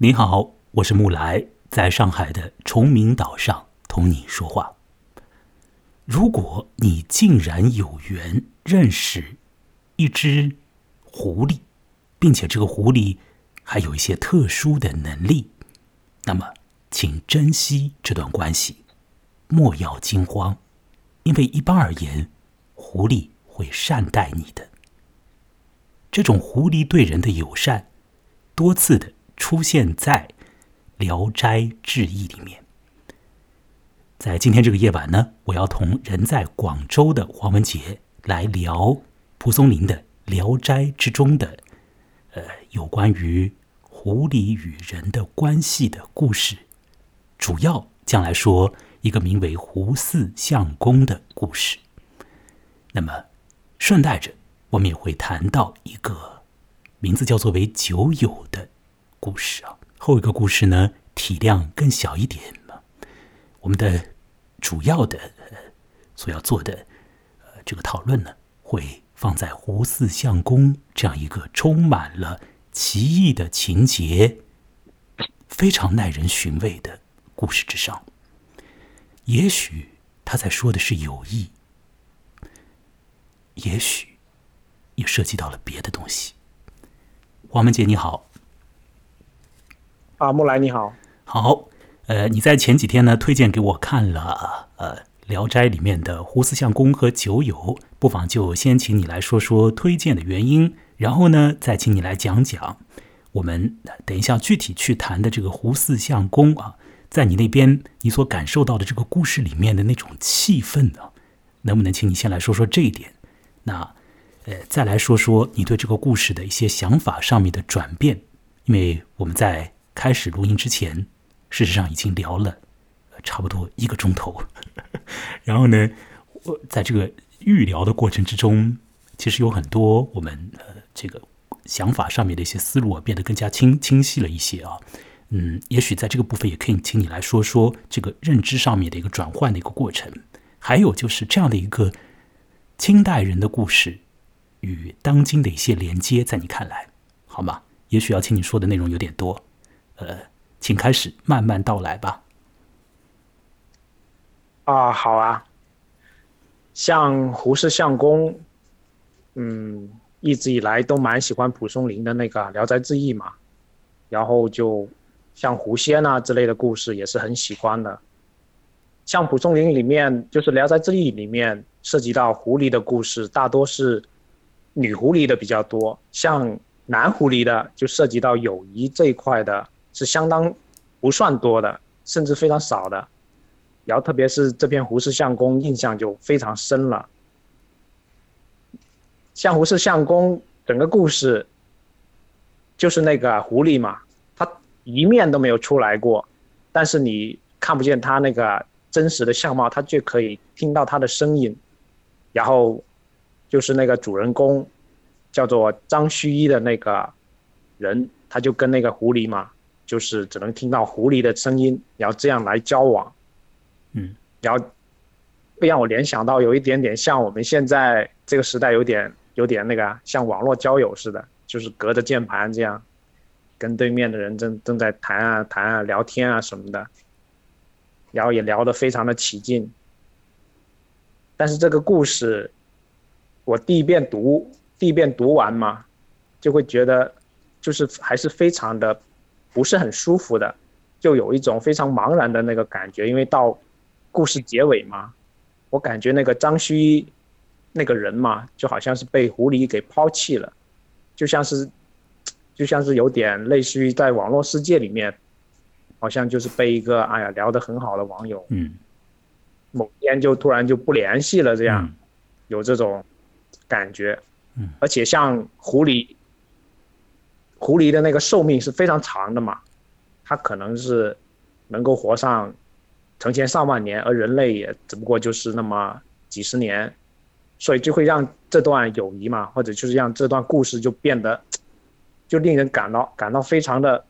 你好，我是木来，在上海的崇明岛上同你说话。如果你竟然有缘认识一只狐狸，并且这个狐狸还有一些特殊的能力，那么请珍惜这段关系，莫要惊慌，因为一般而言，狐狸会善待你的。这种狐狸对人的友善，多次的出现在《聊斋志异》里面。在今天这个夜晚呢，我要同人在广州的黄文杰来聊蒲松龄的《聊斋》之中的，呃，有关于狐狸与人的关系的故事。主要将来说一个名为胡四相公的故事。那么，顺带着我们也会谈到一个名字叫做为酒友的故事啊。后一个故事呢，体量更小一点嘛。我们的主要的所要做的呃这个讨论呢，会放在胡四相公这样一个充满了奇异的情节、非常耐人寻味的故事之上。也许他在说的是友谊，也许也涉及到了别的东西。黄文杰，你好。啊，木来，你好。好。呃，你在前几天呢推荐给我看了呃《聊斋》里面的胡四相公和酒友，不妨就先请你来说说推荐的原因，然后呢再请你来讲讲我们等一下具体去谈的这个胡四相公啊，在你那边你所感受到的这个故事里面的那种气氛呢，能不能请你先来说说这一点？那呃再来说说你对这个故事的一些想法上面的转变，因为我们在开始录音之前。事实上已经聊了差不多一个钟头，然后呢，我在这个预聊的过程之中，其实有很多我们呃这个想法上面的一些思路啊变得更加清清晰了一些啊，嗯，也许在这个部分也可以请你来说说这个认知上面的一个转换的一个过程，还有就是这样的一个清代人的故事与当今的一些连接，在你看来好吗？也许要请你说的内容有点多，呃。请开始慢慢道来吧。啊，好啊。像胡适相公，嗯，一直以来都蛮喜欢蒲松龄的那个《聊斋志异》嘛，然后就像狐仙啊之类的故事也是很喜欢的。像蒲松龄里面，就是《聊斋志异》里面涉及到狐狸的故事，大多是女狐狸的比较多，像男狐狸的就涉及到友谊这一块的。是相当不算多的，甚至非常少的。然后特别是这篇胡氏相公，印象就非常深了。像胡氏相公整个故事，就是那个狐狸嘛，他一面都没有出来过，但是你看不见他那个真实的相貌，他就可以听到他的声音。然后就是那个主人公叫做张须一的那个人，他就跟那个狐狸嘛。就是只能听到狐狸的声音，然后这样来交往，嗯，然后会让我联想到有一点点像我们现在这个时代有点有点那个像网络交友似的，就是隔着键盘这样跟对面的人正正在谈啊谈啊聊天啊什么的，然后也聊得非常的起劲。但是这个故事我第一遍读第一遍读完嘛，就会觉得就是还是非常的。不是很舒服的，就有一种非常茫然的那个感觉。因为到故事结尾嘛，我感觉那个张须那个人嘛，就好像是被狐狸给抛弃了，就像是就像是有点类似于在网络世界里面，好像就是被一个哎呀聊得很好的网友，嗯，某天就突然就不联系了，这样有这种感觉，嗯，而且像狐狸。狐狸的那个寿命是非常长的嘛，它可能是能够活上成千上万年，而人类也只不过就是那么几十年，所以就会让这段友谊嘛，或者就是让这段故事就变得就令人感到感到非常的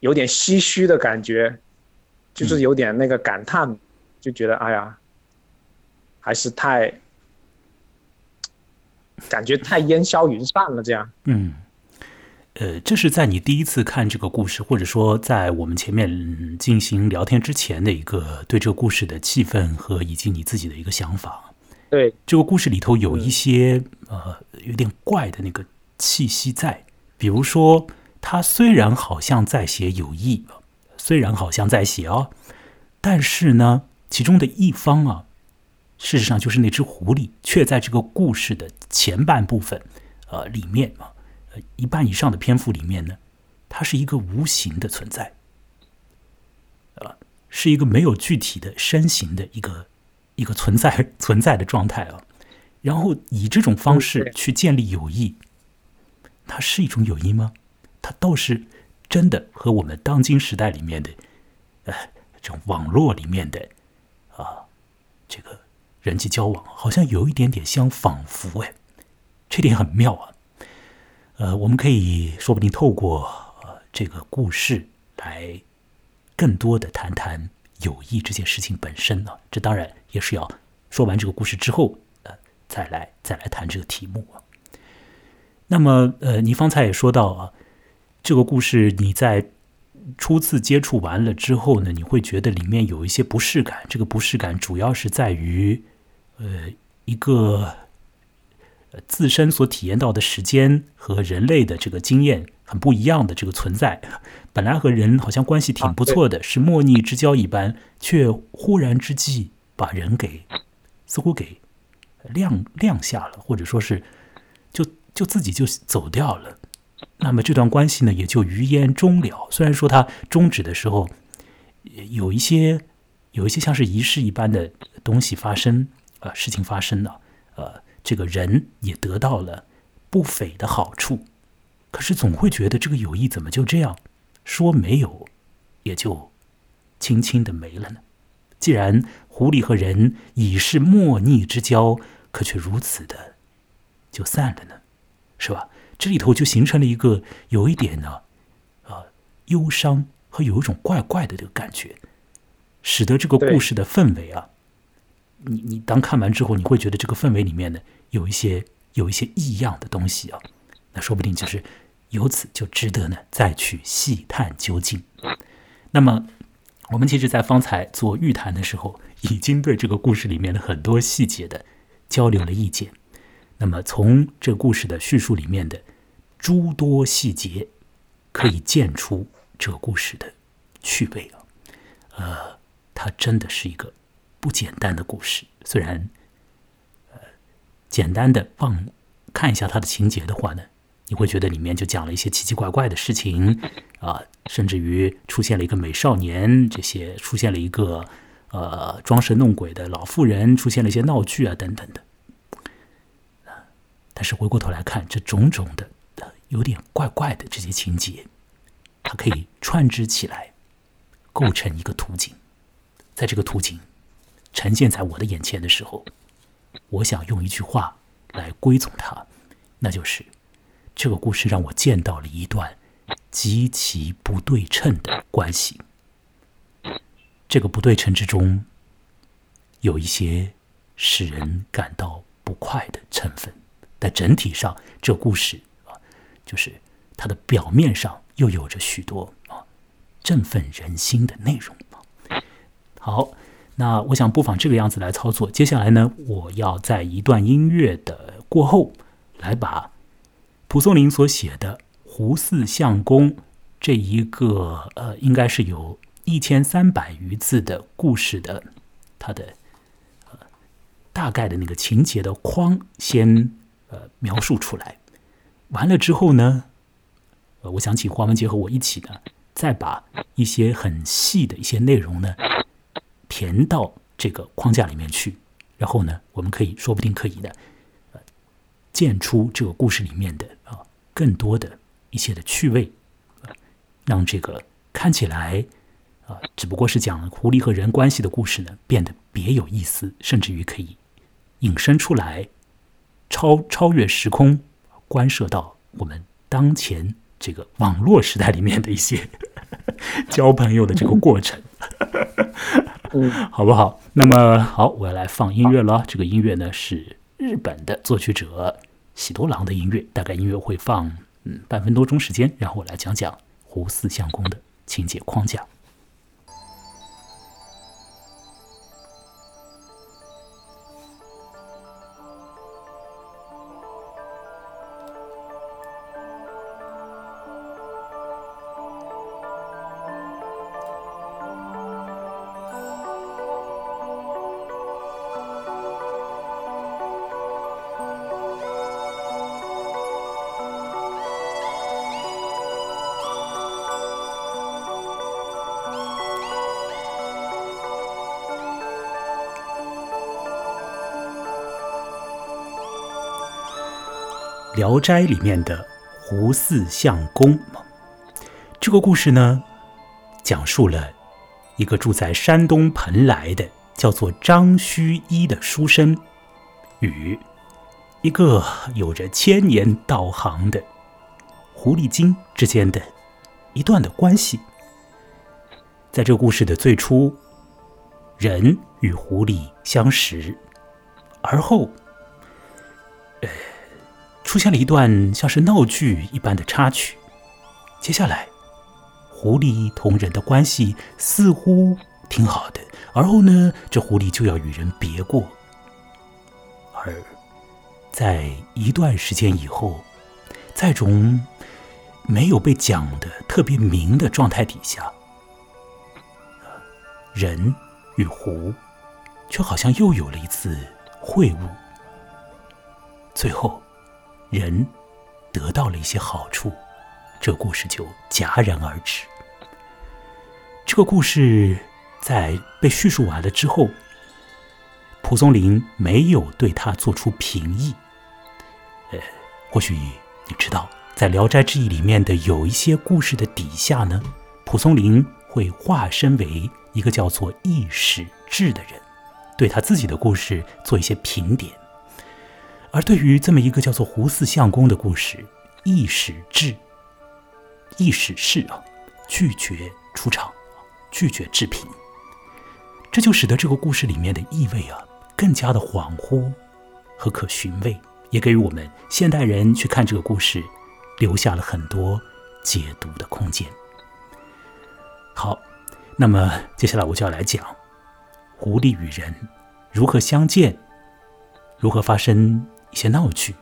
有点唏嘘的感觉，就是有点那个感叹，就觉得哎呀，还是太感觉太烟消云散了这样，嗯。呃，这是在你第一次看这个故事，或者说在我们前面进行聊天之前的一个对这个故事的气氛和以及你自己的一个想法。对，这个故事里头有一些呃有点怪的那个气息在，比如说他虽然好像在写友谊，虽然好像在写哦，但是呢，其中的一方啊，事实上就是那只狐狸，却在这个故事的前半部分呃里面啊。一半以上的篇幅里面呢，它是一个无形的存在，啊，是一个没有具体的身形的一个一个存在 存在的状态啊。然后以这种方式去建立友谊，它是一种友谊吗？它倒是真的和我们当今时代里面的，呃，这种网络里面的啊，这个人际交往好像有一点点相仿佛哎，这点很妙啊。呃，我们可以说不定透过呃这个故事来更多的谈谈友谊这件事情本身呢。这当然也是要说完这个故事之后，呃，再来再来谈这个题目啊。那么，呃，你方才也说到啊，这个故事你在初次接触完了之后呢，你会觉得里面有一些不适感。这个不适感主要是在于，呃，一个。自身所体验到的时间和人类的这个经验很不一样的这个存在，本来和人好像关系挺不错的，是莫逆之交一般，却忽然之际把人给似乎给晾晾下了，或者说是就就自己就走掉了。那么这段关系呢，也就余烟终了。虽然说它终止的时候有一些有一些像是仪式一般的东西发生，呃，事情发生了，呃。这个人也得到了不菲的好处，可是总会觉得这个友谊怎么就这样说没有，也就轻轻的没了呢？既然狐狸和人已是莫逆之交，可却如此的就散了呢？是吧？这里头就形成了一个有一点呢，啊，忧伤和有一种怪怪的这个感觉，使得这个故事的氛围啊。你你当看完之后，你会觉得这个氛围里面呢有一些有一些异样的东西啊，那说不定就是由此就值得呢再去细探究竟。那么我们其实，在方才做预谈的时候，已经对这个故事里面的很多细节的交流了意见。那么从这故事的叙述里面的诸多细节，可以见出这个故事的趣味啊，呃，它真的是一个。不简单的故事，虽然，呃，简单的放看一下它的情节的话呢，你会觉得里面就讲了一些奇奇怪怪的事情啊，甚至于出现了一个美少年，这些出现了一个呃装神弄鬼的老妇人，出现了一些闹剧啊等等的。但是回过头来看，这种种的有点怪怪的这些情节，它可以串织起来，构成一个图景，在这个图景。呈现在我的眼前的时候，我想用一句话来归总它，那就是这个故事让我见到了一段极其不对称的关系。这个不对称之中，有一些使人感到不快的成分，但整体上，这故事啊，就是它的表面上又有着许多啊振奋人心的内容好。那我想不妨这个样子来操作。接下来呢，我要在一段音乐的过后，来把蒲松龄所写的《胡四相公》这一个呃，应该是有一千三百余字的故事的，它的呃大概的那个情节的框先呃描述出来。完了之后呢，呃，我想请黄文杰和我一起呢，再把一些很细的一些内容呢。填到这个框架里面去，然后呢，我们可以说不定可以的，呃，建出这个故事里面的啊更多的一些的趣味，让这个看起来啊只不过是讲狐狸和人关系的故事呢，变得别有意思，甚至于可以引申出来，超超越时空，关涉到我们当前这个网络时代里面的一些 交朋友的这个过程。嗯，好不好？那么好，我要来放音乐了。这个音乐呢是日本的作曲者喜多郎的音乐，大概音乐会放嗯，半分多钟时间，然后我来讲讲胡四相公的情节框架。《聊斋》里面的胡四相公，这个故事呢，讲述了一个住在山东蓬莱的叫做张须一的书生，与一个有着千年道行的狐狸精之间的一段的关系。在这故事的最初，人与狐狸相识，而后，呃。出现了一段像是闹剧一般的插曲。接下来，狐狸同人的关系似乎挺好的，而后呢，这狐狸就要与人别过。而在一段时间以后，在种没有被讲的特别明的状态底下，人与狐却好像又有了一次会晤。最后。人得到了一些好处，这故事就戛然而止。这个故事在被叙述完了之后，蒲松龄没有对他做出评议。呃，或许你知道，在《聊斋志异》里面的有一些故事的底下呢，蒲松龄会化身为一个叫做易史志的人，对他自己的故事做一些评点。而对于这么一个叫做胡四相公的故事，易史志、易史士啊，拒绝出场，拒绝置评，这就使得这个故事里面的意味啊，更加的恍惚和可寻味，也给予我们现代人去看这个故事，留下了很多解读的空间。好，那么接下来我就要来讲狐狸与人如何相见，如何发生。一些闹剧，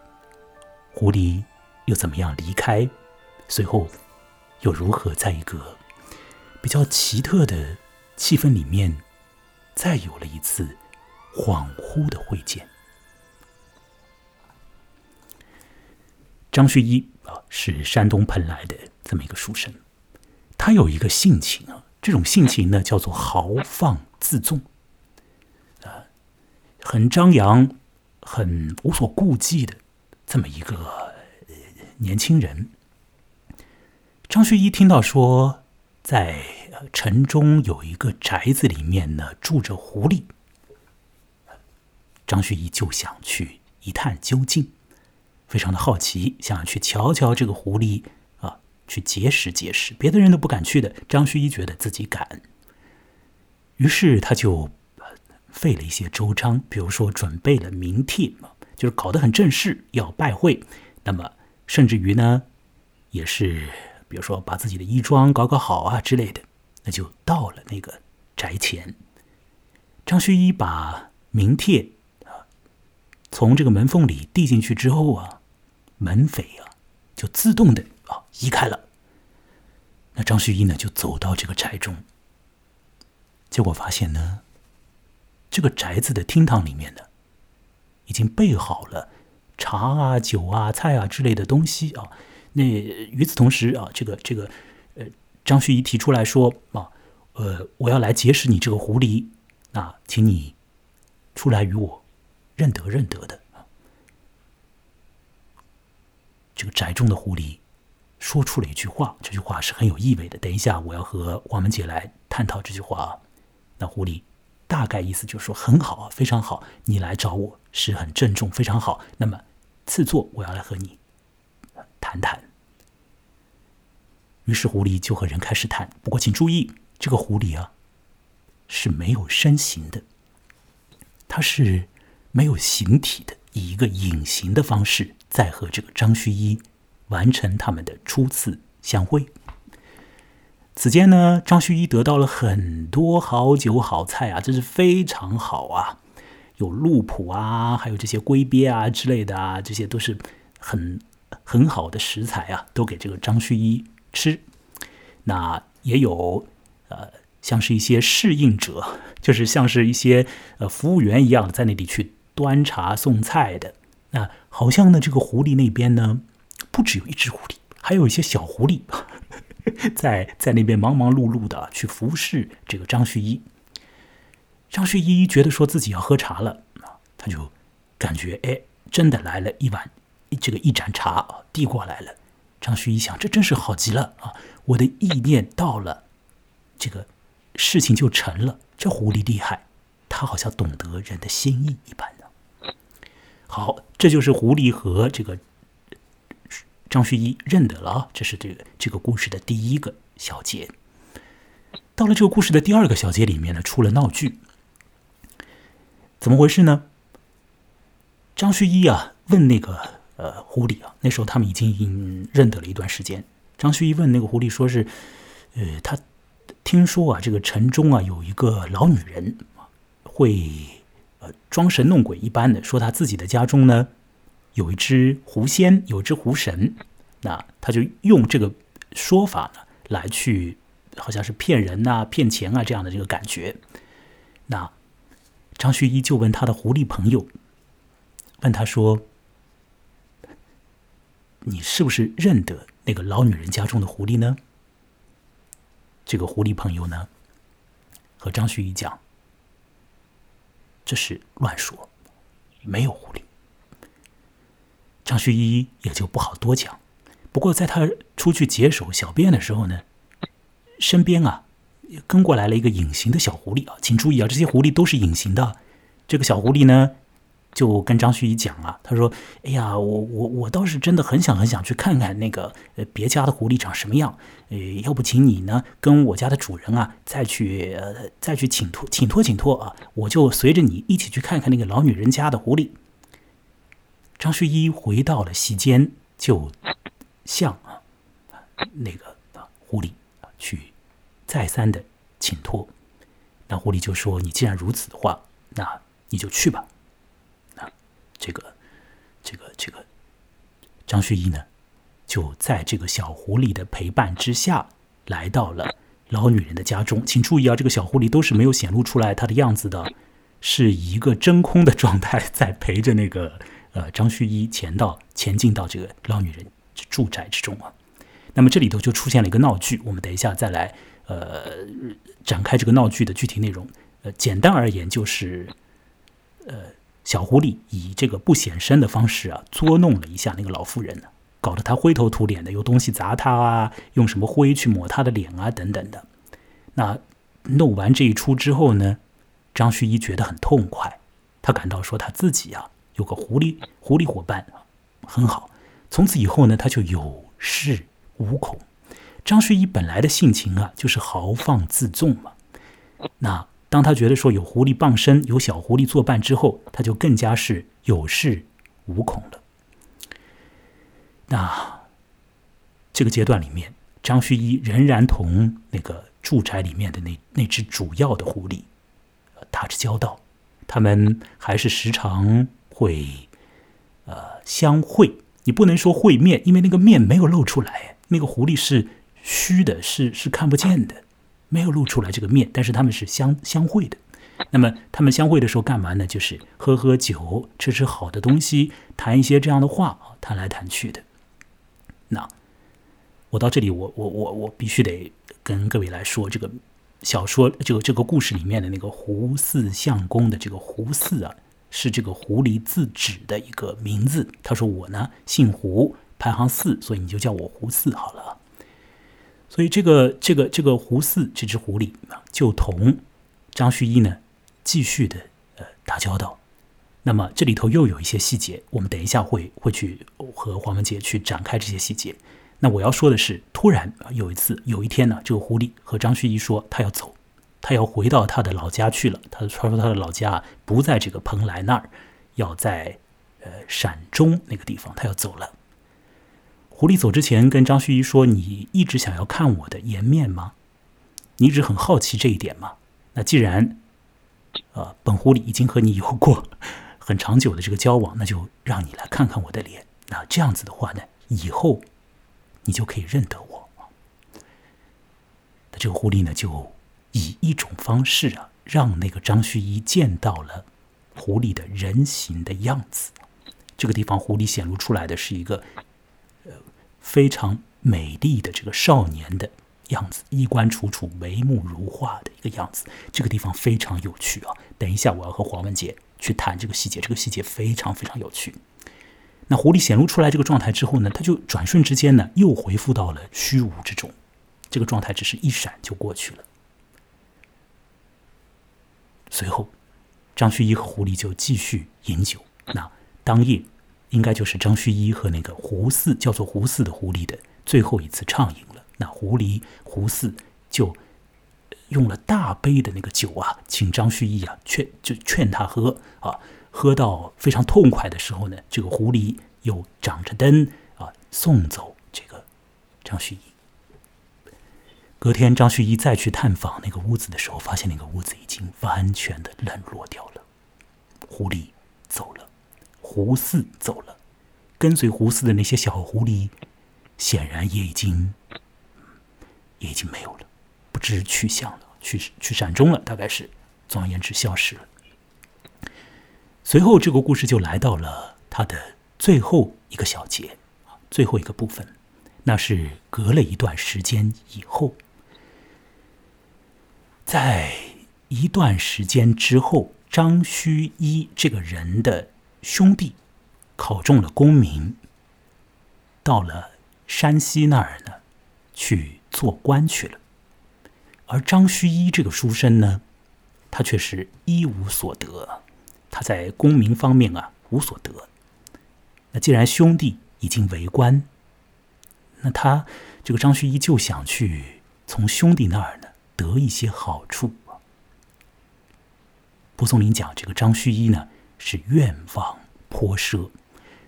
狐狸又怎么样离开？随后又如何在一个比较奇特的气氛里面，再有了一次恍惚的会见？张旭一啊，是山东蓬莱的这么一个书生，他有一个性情啊，这种性情呢叫做豪放自纵，啊，很张扬。很无所顾忌的这么一个年轻人，张学一听到说，在城中有一个宅子里面呢住着狐狸，张学一就想去一探究竟，非常的好奇，想去瞧瞧这个狐狸啊，去结识结识，别的人都不敢去的，张学一觉得自己敢，于是他就。费了一些周章，比如说准备了名帖，就是搞得很正式，要拜会。那么甚至于呢，也是比如说把自己的衣装搞搞好啊之类的，那就到了那个宅前。张学一把名帖啊从这个门缝里递进去之后啊，门扉啊就自动的啊移开了。那张学一呢就走到这个宅中，结果发现呢。这个宅子的厅堂里面呢，已经备好了茶啊、酒啊、菜啊之类的东西啊。那与此同时啊，这个这个呃，张旭一提出来说啊，呃，我要来结识你这个狐狸，那请你出来与我认得认得的。这个宅中的狐狸说出了一句话，这句话是很有意味的。等一下，我要和王文杰来探讨这句话啊。那狐狸。大概意思就是说很好啊，非常好，你来找我是很郑重，非常好。那么次座我要来和你 谈谈。于是狐狸就和人开始谈，不过请注意，这个狐狸啊是没有身形的，它是没有形体的，以一个隐形的方式在和这个张须一完成他们的初次相会。此间呢，张旭一得到了很多好酒好菜啊，真是非常好啊！有鹿脯啊，还有这些龟鳖啊之类的啊，这些都是很很好的食材啊，都给这个张旭一吃。那也有呃，像是一些侍应者，就是像是一些呃服务员一样，在那里去端茶送菜的。那好像呢，这个狐狸那边呢，不只有一只狐狸，还有一些小狐狸。在在那边忙忙碌碌的去服侍这个张旭一。张旭一觉得说自己要喝茶了，他就感觉哎，真的来了一碗这个一盏茶，递过来了。张旭一想，这真是好极了啊！我的意念到了，这个事情就成了。这狐狸厉害，他好像懂得人的心意一般的。好，这就是狐狸和这个。张旭一认得了，这是这个这个故事的第一个小节。到了这个故事的第二个小节里面呢，出了闹剧。怎么回事呢？张旭一啊问那个呃狐狸啊，那时候他们已经认得了一段时间。张旭一问那个狐狸，说是呃他听说啊，这个城中啊有一个老女人会呃装神弄鬼一般的，说他自己的家中呢。有一只狐仙，有一只狐神，那他就用这个说法呢，来去好像是骗人呐、骗钱啊这样的这个感觉。那张旭一就问他的狐狸朋友，问他说：“你是不是认得那个老女人家中的狐狸呢？”这个狐狸朋友呢，和张旭一讲：“这是乱说，没有狐狸。”张旭一也就不好多讲，不过在他出去解手小便的时候呢，身边啊跟过来了一个隐形的小狐狸啊，请注意啊，这些狐狸都是隐形的。这个小狐狸呢就跟张旭一讲啊，他说：“哎呀，我我我倒是真的很想很想去看看那个呃别家的狐狸长什么样，呃，要不请你呢跟我家的主人啊再去呃再去请托请托请托啊，我就随着你一起去看看那个老女人家的狐狸。”张学一回到了席间，就向啊那个啊狐狸去再三的请托。那狐狸就说：“你既然如此的话，那你就去吧。”啊这个这个这个张学一呢，就在这个小狐狸的陪伴之下，来到了老女人的家中。请注意啊，这个小狐狸都是没有显露出来它的样子的，是一个真空的状态，在陪着那个。呃，张旭一前到前进到这个老女人住宅之中啊，那么这里头就出现了一个闹剧，我们等一下再来呃展开这个闹剧的具体内容。呃，简单而言就是，呃，小狐狸以这个不显身的方式啊，捉弄了一下那个老妇人，搞得她灰头土脸的，有东西砸她啊，用什么灰去抹她的脸啊，等等的。那弄完这一出之后呢，张旭一觉得很痛快，他感到说他自己啊。有个狐狸，狐狸伙伴很好。从此以后呢，他就有恃无恐。张旭一本来的性情啊，就是豪放自纵嘛。那当他觉得说有狐狸傍身，有小狐狸作伴之后，他就更加是有恃无恐了。那这个阶段里面，张旭一仍然同那个住宅里面的那那只主要的狐狸打着交道，他们还是时常。会，呃，相会，你不能说会面，因为那个面没有露出来，那个狐狸是虚的，是是看不见的，没有露出来这个面，但是他们是相相会的。那么他们相会的时候干嘛呢？就是喝喝酒，吃吃好的东西，谈一些这样的话啊，谈来谈去的。那我到这里，我我我我必须得跟各位来说，这个小说这个这个故事里面的那个胡四相公的这个胡四啊。是这个狐狸自指的一个名字。他说：“我呢姓胡，排行四，所以你就叫我胡四好了。”所以这个这个这个胡四这只狐狸啊，就同张旭一呢继续的呃打交道。那么这里头又有一些细节，我们等一下会会去和黄文杰去展开这些细节。那我要说的是，突然有一次有一天呢，这个狐狸和张旭一说他要走。他要回到他的老家去了。他说他的老家不在这个蓬莱那儿，要在呃陕中那个地方。他要走了。狐狸走之前跟张旭一说：“你一直想要看我的颜面吗？你一直很好奇这一点吗？那既然，呃，本狐狸已经和你有过很长久的这个交往，那就让你来看看我的脸。那这样子的话呢，以后你就可以认得我。那这个狐狸呢，就以一种方式啊，让那个张旭一见到了狐狸的人形的样子。这个地方，狐狸显露出来的是一个呃。”非常美丽的这个少年的样子，衣冠楚楚、眉目如画的一个样子。这个地方非常有趣啊！等一下，我要和黄文杰去谈这个细节，这个细节非常非常有趣。那狐狸显露出来这个状态之后呢，他就转瞬之间呢，又恢复到了虚无之中。这个状态只是一闪就过去了。随后，张旭一和狐狸就继续饮酒。那当夜。应该就是张旭一和那个胡四，叫做胡四的狐狸的最后一次畅饮了。那狐狸胡四就用了大杯的那个酒啊，请张旭一啊劝就劝他喝啊，喝到非常痛快的时候呢，这个狐狸又掌着灯啊送走这个张旭一。隔天，张旭一再去探访那个屋子的时候，发现那个屋子已经完全的冷落掉了，狐狸走了。胡四走了，跟随胡四的那些小狐狸，显然也已经，也已经没有了，不知去向了，去去山中了，大概是，总而言之消失了。随后，这个故事就来到了它的最后一个小节，最后一个部分，那是隔了一段时间以后，在一段时间之后，张须一这个人的。兄弟考中了功名，到了山西那儿呢，去做官去了。而张须一这个书生呢，他却是一无所得，他在功名方面啊无所得。那既然兄弟已经为官，那他这个张须一就想去从兄弟那儿呢得一些好处。蒲松龄讲这个张旭一呢。是愿望颇奢，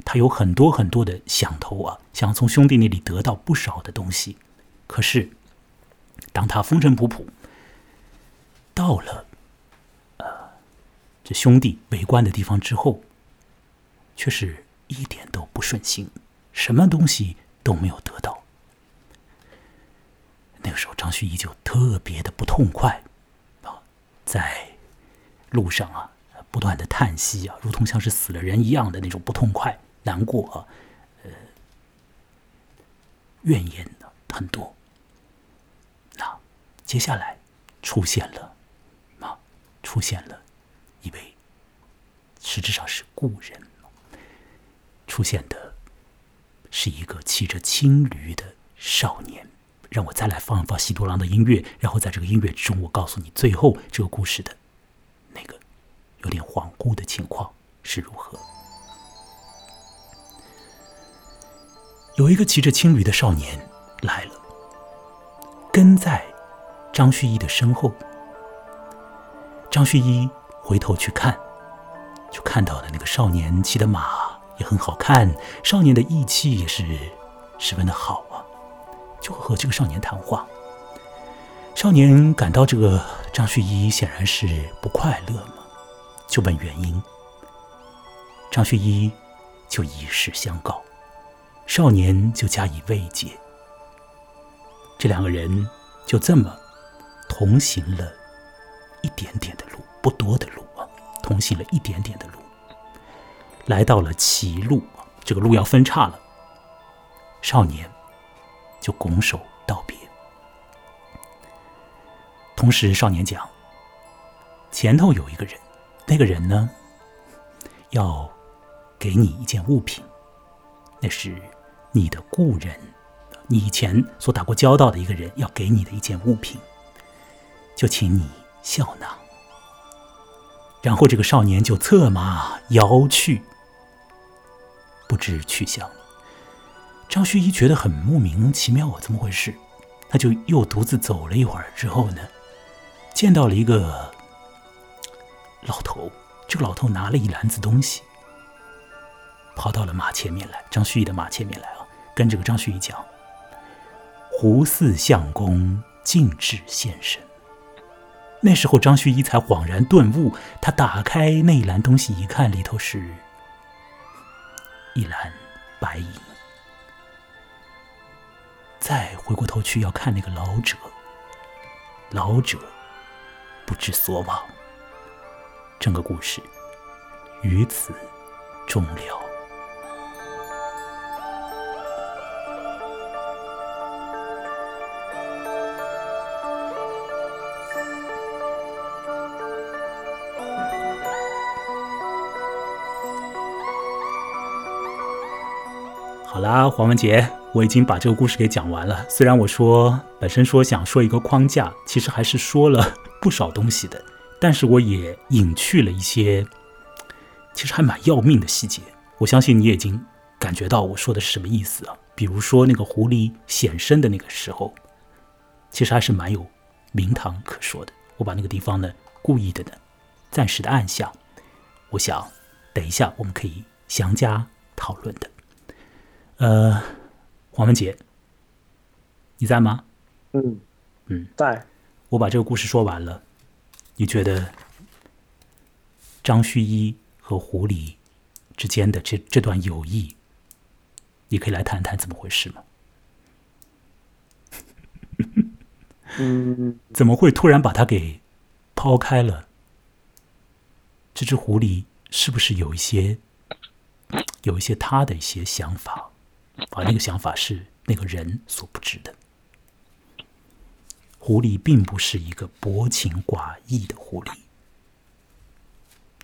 他有很多很多的想头啊，想从兄弟那里得到不少的东西。可是，当他风尘仆仆到了呃这兄弟围观的地方之后，却是一点都不顺心，什么东西都没有得到。那个时候，张旭一就特别的不痛快啊，在路上啊。不断的叹息啊，如同像是死了人一样的那种不痛快、难过啊，呃，怨言的很多。那接下来出现了啊，出现了一位实质上是故人，出现的是一个骑着青驴的少年。让我再来放一放西多郎的音乐，然后在这个音乐之中，我告诉你最后这个故事的那个。有点恍惚的情况是如何？有一个骑着青驴的少年来了，跟在张旭一的身后。张旭一回头去看，就看到了那个少年骑的马也很好看，少年的义气也是十分的好啊就和这个少年谈话。少年感到这个张旭一显然是不快乐。就问原因，张旭一就以实相告，少年就加以慰藉。这两个人就这么同行了一点点的路，不多的路啊，同行了一点点的路，来到了歧路，这个路要分叉了。少年就拱手道别，同时少年讲：前头有一个人。那个人呢，要给你一件物品，那是你的故人，你以前所打过交道的一个人要给你的一件物品，就请你笑纳。然后这个少年就策马摇去，不知去向了。张旭一觉得很莫名其妙啊，怎么回事？他就又独自走了一会儿之后呢，见到了一个。老头，这个老头拿了一篮子东西，跑到了马前面来，张旭义的马前面来啊，跟这个张旭一讲：“胡四相公径至现身。”那时候张旭一才恍然顿悟，他打开那一篮东西一看，里头是一篮白银。再回过头去要看那个老者，老者不知所往。整个故事于此终了。好啦，黄文杰，我已经把这个故事给讲完了。虽然我说本身说想说一个框架，其实还是说了不少东西的，但是我也隐去了一些其实还蛮要命的细节。我相信你已经感觉到我说的是什么意思啊。比如说那个狐狸显身的那个时候，其实还是蛮有名堂可说的。我把那个地方呢故意的呢暂时的按下，我想等一下我们可以详加讨论的。呃，黄文杰，你在吗？嗯嗯，在。我把这个故事说完了，你觉得张旭一和狐狸之间的这这段友谊，你可以来谈谈怎么回事吗？嗯，怎么会突然把他给抛开了？这只狐狸是不是有一些有一些他的一些想法？而那个想法是那个人所不知的。狐狸并不是一个薄情寡义的狐狸，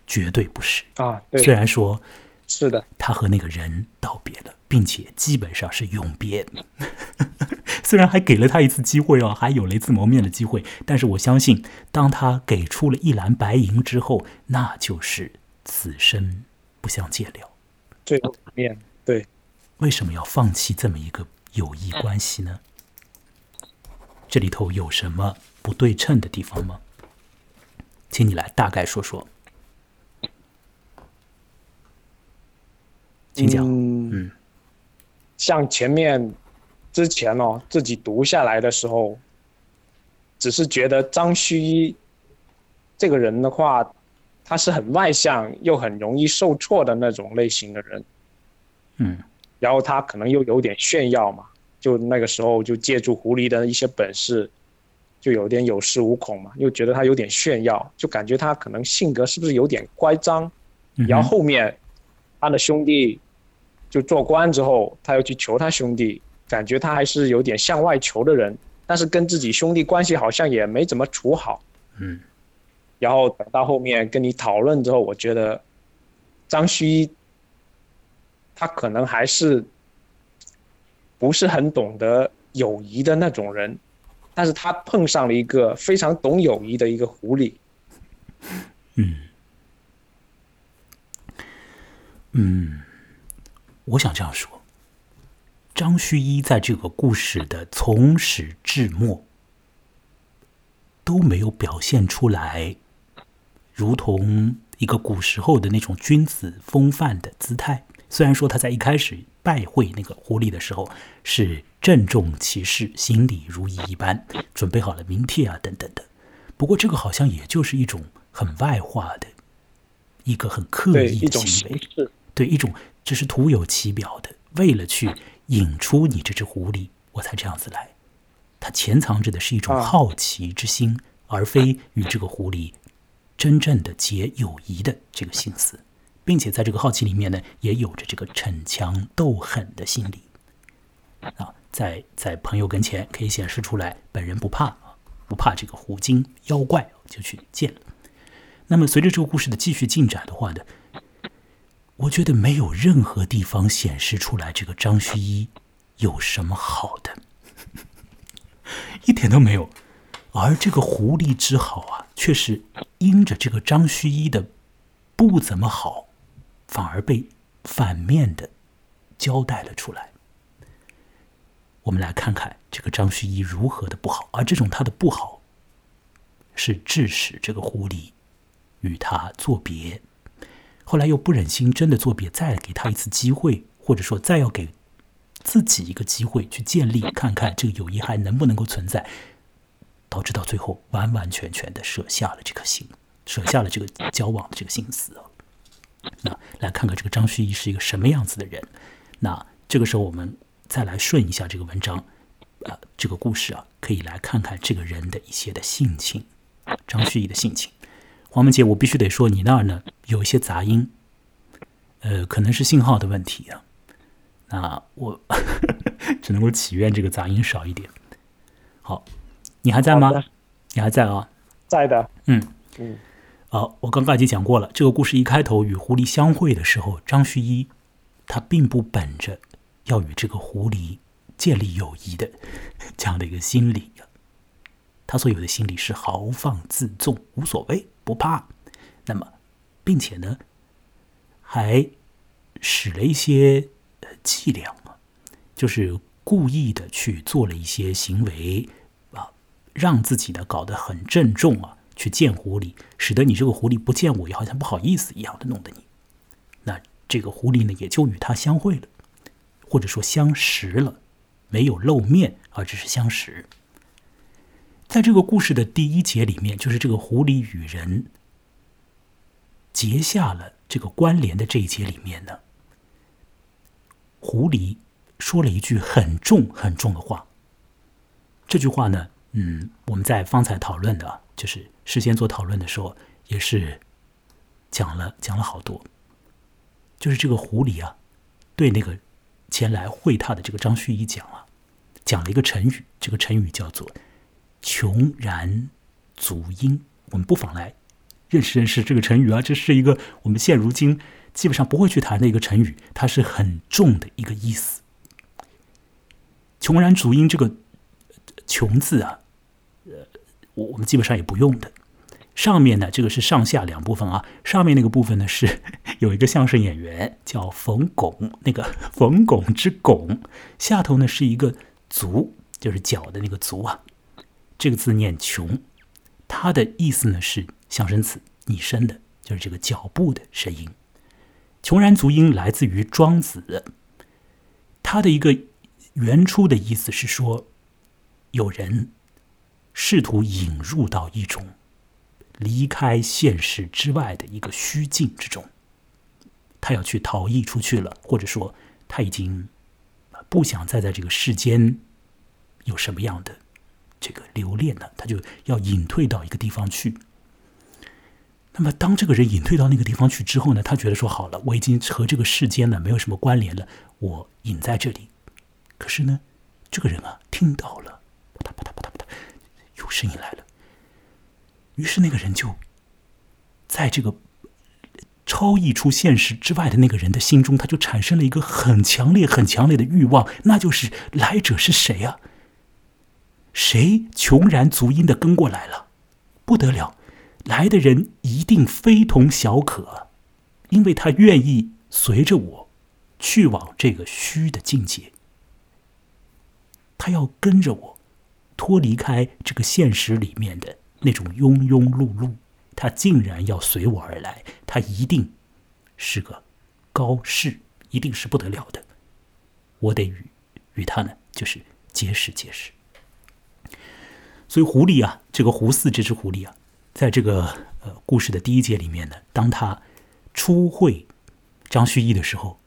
绝对不是啊。虽然说，是的，他和那个人道别了，并且基本上是永别。虽然还给了他一次机会哦，还有了一次谋面的机会，但是我相信，当他给出了一篮白银之后，那就是此生不相见了。最后面对。为什么要放弃这么一个友谊关系呢？这里头有什么不对称的地方吗？请你来大概说说。请讲。嗯，像前面之前哦，自己读下来的时候，只是觉得张虚一这个人的话，他是很外向又很容易受挫的那种类型的人。嗯。然后他可能又有点炫耀嘛，就那个时候就借助狐狸的一些本事，就有点有恃无恐嘛，又觉得他有点炫耀，就感觉他可能性格是不是有点乖张？然后后面他的兄弟就做官之后，他又去求他兄弟，感觉他还是有点向外求的人，但是跟自己兄弟关系好像也没怎么处好。嗯，然后等到后面跟你讨论之后，我觉得张旭。他可能还是不是很懂得友谊的那种人，但是他碰上了一个非常懂友谊的一个狐狸。嗯，嗯，我想这样说：张旭一在这个故事的从始至末都没有表现出来，如同一个古时候的那种君子风范的姿态。虽然说他在一开始拜会那个狐狸的时候是郑重其事、心里如仪一般，准备好了名帖啊等等的，不过这个好像也就是一种很外化的一个很刻意的行为，对一种这是徒有其表的，为了去引出你这只狐狸，我才这样子来。他潜藏着的是一种好奇之心，而非与这个狐狸真正的结友谊的这个心思。并且在这个好奇里面呢，也有着这个逞强斗狠的心理啊，在在朋友跟前可以显示出来，本人不怕啊，不怕这个狐精妖怪，就去见了。那么随着这个故事的继续进展的话呢，我觉得没有任何地方显示出来这个张旭一有什么好的，一点都没有。而这个狐狸之好啊，却是因着这个张旭一的不怎么好。反而被反面的交代了出来。我们来看看这个张旭一如何的不好，而这种他的不好，是致使这个狐狸与他作别，后来又不忍心真的作别，再给他一次机会，或者说再要给自己一个机会去建立，看看这个友谊还能不能够存在，导致到最后完完全全的舍下了这颗心，舍下了这个交往的这个心思啊。那来看看这个张旭义是一个什么样子的人。那这个时候我们再来顺一下这个文章，啊，这个故事啊，可以来看看这个人的一些的性情，张旭义的性情。黄文杰，我必须得说，你那儿呢有一些杂音，呃，可能是信号的问题啊。那我 只能够祈愿这个杂音少一点。好，你还在吗？你还在啊？在的。嗯嗯。好，我刚刚已经讲过了。这个故事一开头与狐狸相会的时候，张旭一他并不本着要与这个狐狸建立友谊的这样的一个心理呀。他所有的心理是豪放自纵，无所谓，不怕。那么，并且呢，还使了一些伎俩啊，就是故意的去做了一些行为啊，让自己呢搞得很郑重啊。去见狐狸，使得你这个狐狸不见我也好像不好意思一样的弄得你，那这个狐狸呢也就与他相会了，或者说相识了，没有露面，而只是相识。在这个故事的第一节里面，就是这个狐狸与人结下了这个关联的这一节里面呢，狐狸说了一句很重很重的话。这句话呢，嗯，我们在方才讨论的，就是。事先做讨论的时候，也是讲了讲了好多。就是这个狐狸啊，对那个前来会他的这个张旭一讲啊，讲了一个成语，这个成语叫做“穷然足音”。我们不妨来认识认识这个成语啊，这是一个我们现如今基本上不会去谈的一个成语，它是很重的一个意思。“穷然足音”这个“穷”字啊，呃，我我们基本上也不用的。上面呢，这个是上下两部分啊。上面那个部分呢，是 有一个相声演员叫冯巩，那个 冯巩之巩。下头呢是一个足，就是脚的那个足啊。这个字念穷，它的意思呢是象声词，拟声的，就是这个脚步的声音。穷然足音来自于庄子，它的一个原初的意思是说，有人试图引入到一种。离开现实之外的一个虚境之中，他要去逃逸出去了，或者说他已经不想再在这个世间有什么样的这个留恋了，他就要隐退到一个地方去。那么，当这个人隐退到那个地方去之后呢，他觉得说好了，我已经和这个世间呢没有什么关联了，我隐在这里。可是呢，这个人啊听到了，啪嗒啪嗒啪嗒啪嗒，有声音来了。于是那个人就，在这个超溢出现实之外的那个人的心中，他就产生了一个很强烈、很强烈的欲望，那就是来者是谁啊？谁穷然足音的跟过来了？不得了，来的人一定非同小可，因为他愿意随着我去往这个虚的境界，他要跟着我脱离开这个现实里面的。那种庸庸碌碌，他竟然要随我而来，他一定是个高士，一定是不得了的。我得与与他呢，就是结识结识。所以狐狸啊，这个胡四这只狐狸啊，在这个呃故事的第一节里面呢，当他初会张旭义的时候，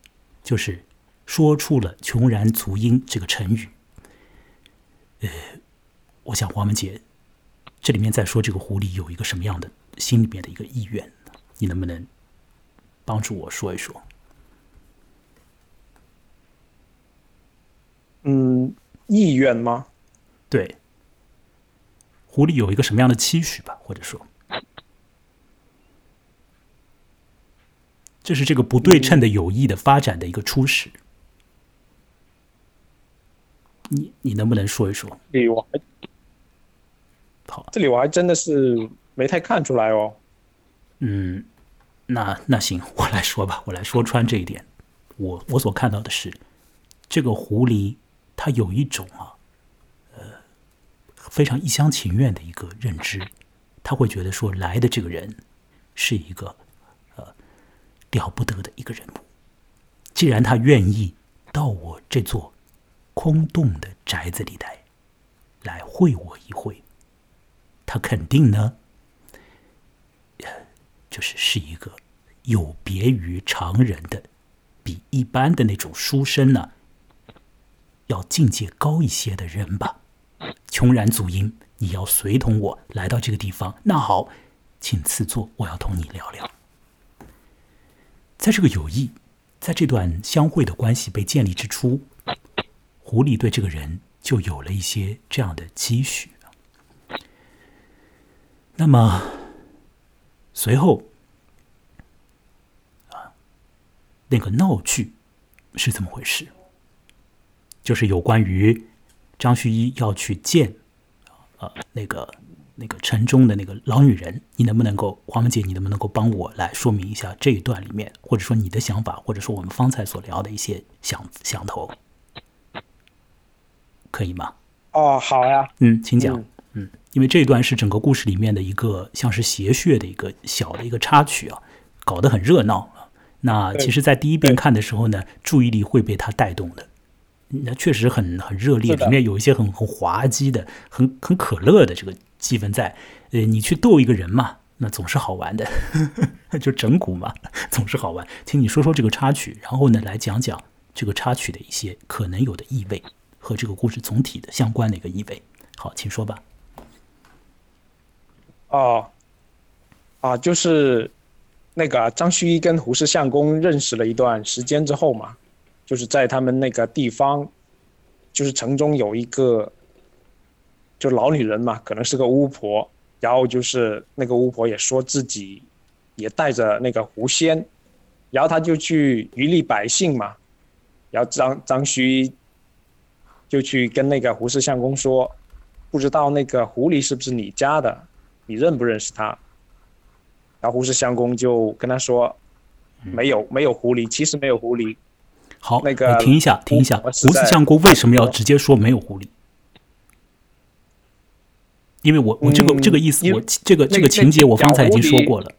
就是说出了“穷然足音”这个成语。呃，我想黄文杰。这里面在说这个狐狸有一个什么样的心里面的一个意愿，你能不能帮助我说一说？嗯，意愿吗？对，狐狸有一个什么样的期许吧？或者说，这是这个不对称的友谊的发展的一个初始。你你能不能说一说？我这里我还真的是没太看出来哦。嗯，那那行，我来说吧，我来说穿这一点。我我所看到的是，这个狐狸它有一种啊，呃，非常一厢情愿的一个认知，他会觉得说来的这个人是一个呃了不得的一个人物。既然他愿意到我这座空洞的宅子里来，来会我一会。他肯定呢，就是是一个有别于常人的，比一般的那种书生呢，要境界高一些的人吧。穷然祖英，你要随同我来到这个地方。那好，请赐座，我要同你聊聊。在这个友谊，在这段相会的关系被建立之初，狐狸对这个人就有了一些这样的期许。那么，随后啊，那个闹剧是怎么回事？就是有关于张旭一要去见呃那个那个城中的那个老女人，你能不能够黄文姐，你能不能够帮我来说明一下这一段里面，或者说你的想法，或者说我们方才所聊的一些想想头，可以吗？哦，好呀，嗯，请讲。嗯，因为这一段是整个故事里面的一个像是谐谑的一个小的一个插曲啊，搞得很热闹啊。那其实，在第一遍看的时候呢，注意力会被它带动的。那确实很很热烈，里面有一些很很滑稽的、很很可乐的这个气氛在。呃，你去逗一个人嘛，那总是好玩的，就整蛊嘛，总是好玩。请你说说这个插曲，然后呢，来讲讲这个插曲的一些可能有的意味和这个故事总体的相关的一个意味。好，请说吧。哦，啊，就是那个张须一跟胡氏相公认识了一段时间之后嘛，就是在他们那个地方，就是城中有一个就老女人嘛，可能是个巫婆，然后就是那个巫婆也说自己也带着那个狐仙，然后他就去渔利百姓嘛，然后张张旭就去跟那个胡氏相公说，不知道那个狐狸是不是你家的。你认不认识他？然后胡氏相公就跟他说：“没有，没有狐狸，其实没有狐狸。”好，那个停一下，停一下。胡氏相公为什么要直接说没有狐狸？因为我我这个这个意思，我这个这个情节我方才已经说过了。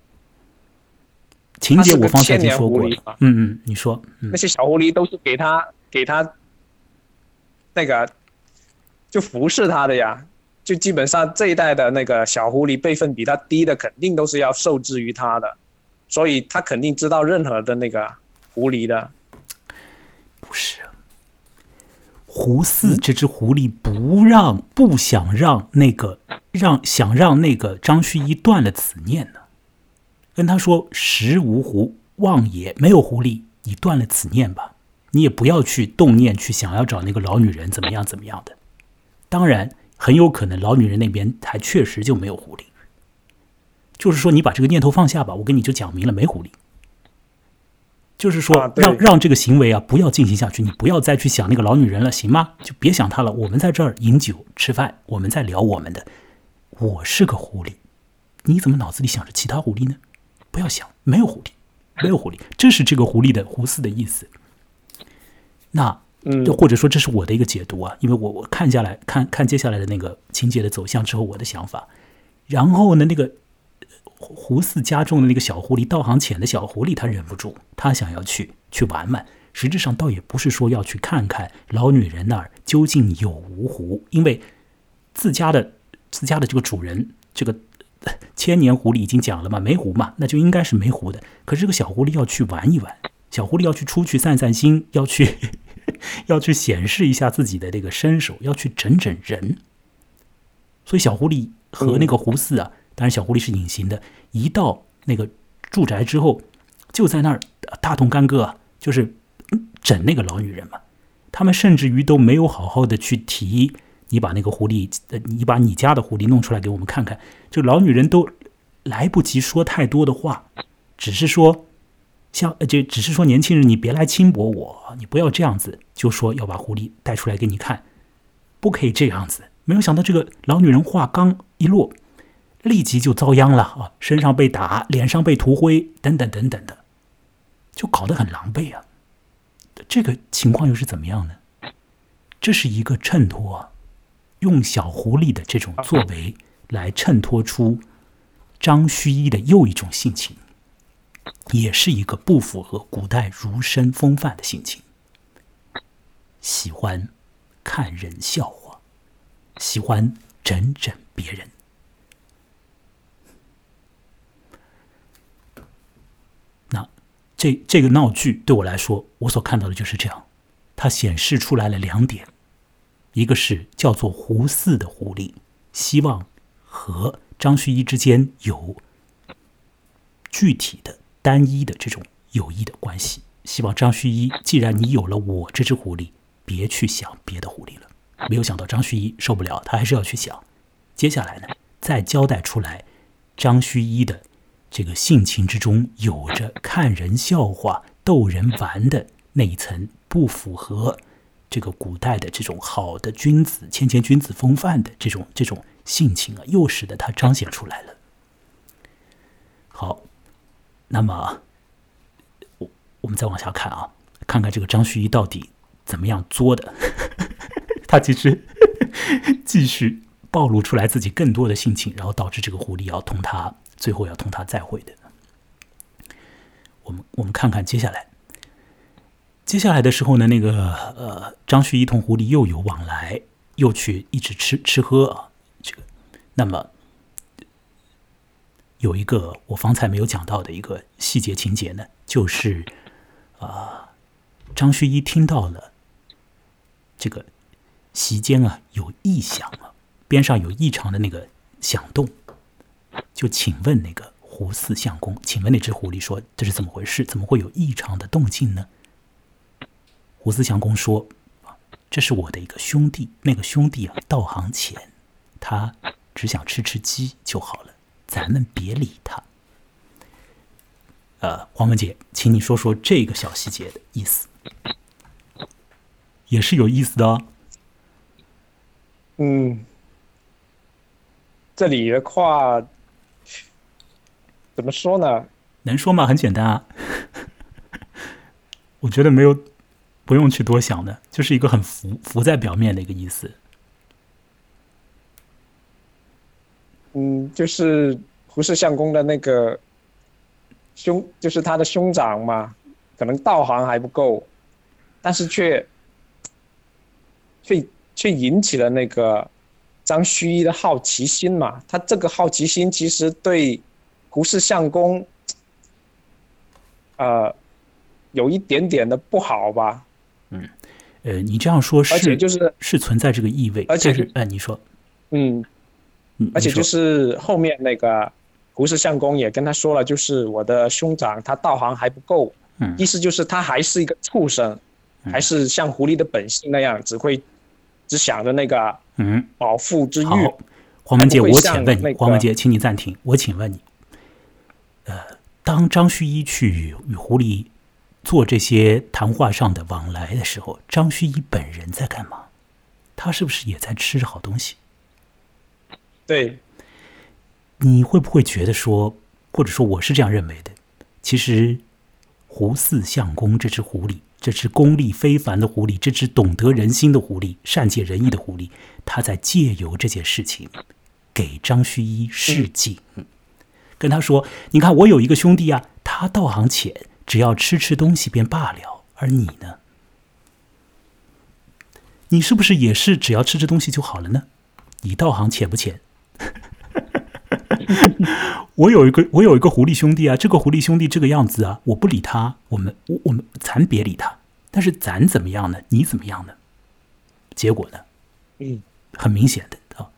情节我方才已经说过了。嗯嗯，你说。那些小狐狸都是给他给他那个就服侍他的呀。就基本上这一代的那个小狐狸辈分比他低的，肯定都是要受制于他的，所以他肯定知道任何的那个狐狸的。不是，胡四这只狐狸不让，不想让那个让想让那个张旭一断了此念呢，跟他说：“实无狐，妄也，没有狐狸，你断了此念吧，你也不要去动念去想要找那个老女人怎么样怎么样的。”当然。很有可能老女人那边还确实就没有狐狸，就是说你把这个念头放下吧，我跟你就讲明了没狐狸，就是说让让这个行为啊不要进行下去，你不要再去想那个老女人了，行吗？就别想她了，我们在这儿饮酒吃饭，我们在聊我们的。我是个狐狸，你怎么脑子里想着其他狐狸呢？不要想，没有狐狸，没有狐狸，这是这个狐狸的胡四的意思。那。嗯，或者说这是我的一个解读啊，因为我我看下来看看接下来的那个情节的走向之后，我的想法。然后呢，那个胡四家中的那个小狐狸，道行浅的小狐狸，他忍不住，他想要去去玩玩。实质上倒也不是说要去看看老女人那儿究竟有无狐，因为自家的自家的这个主人，这个 千年狐狸已经讲了嘛，没狐嘛，那就应该是没狐的。可是这个小狐狸要去玩一玩，小狐狸要去出去散散心，要去。要去显示一下自己的这个身手，要去整整人。所以小狐狸和那个胡四啊，当然小狐狸是隐形的，一到那个住宅之后，就在那儿大动干戈啊，就是整那个老女人嘛。他们甚至于都没有好好的去提，你把那个狐狸，你把你家的狐狸弄出来给我们看看。这老女人都来不及说太多的话，只是说。像呃就只是说年轻人，你别来轻薄我，你不要这样子，就说要把狐狸带出来给你看，不可以这样子。没有想到这个老女人话刚一落，立即就遭殃了啊，身上被打，脸上被涂灰，等等等等的，就搞得很狼狈啊。这个情况又是怎么样呢？这是一个衬托，用小狐狸的这种作为来衬托出张虚一的又一种性情。也是一个不符合古代儒生风范的性情，喜欢看人笑话，喜欢整整别人。那这这个闹剧对我来说，我所看到的就是这样，它显示出来了两点，一个是叫做胡四的狐狸，希望和张旭一之间有具体的、单一的这种友谊的关系。希望张旭一，既然你有了我这只狐狸，别去想别的狐狸了。没有想到张旭一受不了，他还是要去想。接下来呢，再交代出来张旭一的这个性情之中，有着看人笑话、逗人玩的那一层，不符合这个古代的这种好的君子、谦谦君子风范的这种这种性情啊，又使得他彰显出来了。好，那么。我我们再往下看啊，看看这个张旭一到底怎么样作的。他其实继续暴露出来自己更多的性情，然后导致这个狐狸要同他最后要同他再会的。我们我们看看接下来，接下来的时候呢，那个呃，张旭一同狐狸又有往来，又去一直吃吃喝啊。这个，那么有一个我方才没有讲到的一个细节情节呢，就是。啊，张旭一听到了这个席间啊有异响了，边上有异常的那个响动，就请问那个胡四相公，请问那只狐狸说这是怎么回事？怎么会有异常的动静呢？胡四相公说：“这是我的一个兄弟，那个兄弟啊道行浅，他只想吃吃鸡就好了，咱们别理他。”呃，黄文姐，请你说说这个小细节的意思，也是有意思的哦。嗯，这里的话怎么说呢？能说吗？很简单啊，我觉得没有不用去多想的，就是一个很浮浮在表面的一个意思。嗯，就是胡氏相公的那个。兄就是他的兄长嘛，可能道行还不够，但是却却却引起了那个张须一的好奇心嘛。他这个好奇心其实对胡氏相公，呃，有一点点的不好吧。嗯，呃，你这样说是，而且就是是存在这个意味，而且是，哎，你说，嗯，而且就是后面那个。胡氏相公也跟他说了，就是我的兄长他道行还不够，嗯意思就是他还是一个畜生，还是像狐狸的本性那样，只会只想着那个嗯饱腹之欲。黄文杰，我请问你，黄文杰，请你暂停。我请问你，呃，当张旭一去与狐狸做这些谈话上的往来的时候，张旭一本人在干嘛？他是不是也在吃着好东西？对。你会不会觉得说，或者说我是这样认为的？其实，胡四相公这只狐狸，这只功力非凡的狐狸，这只懂得人心的狐狸，善解人意的狐狸，他在借由这件事情给张须一示警，跟他说：“你看，我有一个兄弟啊，他道行浅，只要吃吃东西便罢了。而你呢？你是不是也是只要吃吃东西就好了呢？你道行浅不浅？” 我有一个，我有一个狐狸兄弟啊，这个狐狸兄弟这个样子啊，我不理他，我们我我们咱别理他。但是咱怎么样呢？你怎么样呢？结果呢？嗯，很明显的啊，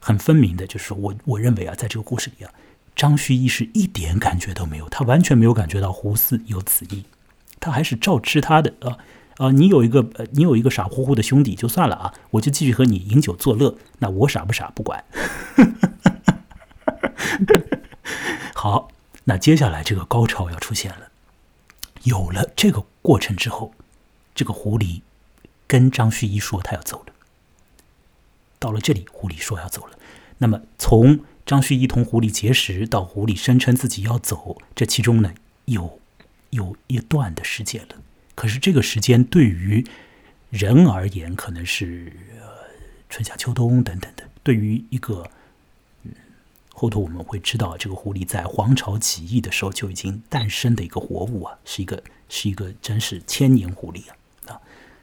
很分明的，就是我我认为啊，在这个故事里啊，张旭一是一点感觉都没有，他完全没有感觉到胡四有此意，他还是照吃他的啊啊！你有一个呃，你有一个傻乎乎的兄弟就算了啊，我就继续和你饮酒作乐，那我傻不傻不管。好，那接下来这个高潮要出现了。有了这个过程之后，这个狐狸跟张旭一说他要走了。到了这里，狐狸说要走了。那么从张旭一同狐狸结识到狐狸声称自己要走，这其中呢有有一段的时间了。可是这个时间对于人而言，可能是呃春夏秋冬等等的。对于一个嗯后头我们会知道，这个狐狸在黄巢起义的时候就已经诞生的一个活物啊，是一个是一个真是千年狐狸啊啊！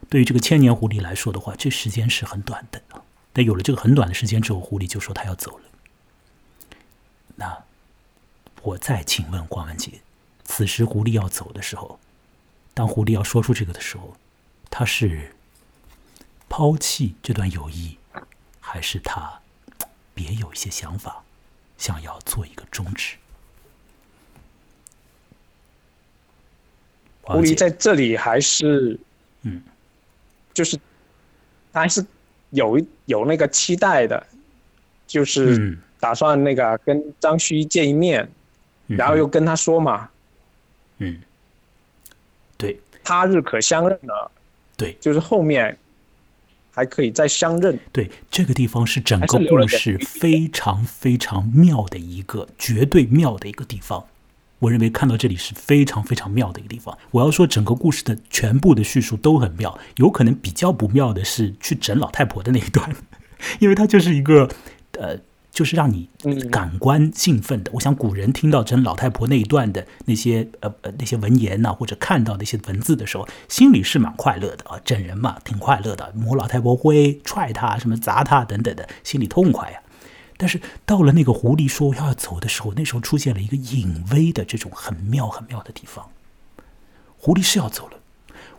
对于这个千年狐狸来说的话，这时间是很短的啊。但有了这个很短的时间之后，狐狸就说他要走了。那我再请问黄文杰，此时狐狸要走的时候，当狐狸要说出这个的时候，他是抛弃这段友谊，还是他别有一些想法，想要做一个终止？狐狸在这里还是，嗯，就是他还是有有那个期待的，就是打算那个跟张旭一见一面，然后又跟他说嘛，嗯，对，他日可相认了，对，就是后面还可以再相认。对，这个地方是整个故事非常非常妙的一个绝对妙的一个地方。我认为看到这里是非常非常妙的一个地方。我要说，整个故事的全部的叙述都很妙。有可能比较不妙的是去整老太婆的那一段，因为它就是一个呃，就是让你感官兴奋的。我想古人听到整老太婆那一段的那些呃呃那些文言呐，或者看到那些文字的时候，心里是蛮快乐的啊。整人嘛，挺快乐的，抹老太婆灰，踹她，什么砸她等等的，心里痛快呀。但是到了那个狐狸说要走的时候，那时候出现了一个隐微的这种很妙很妙的地方。狐狸是要走了，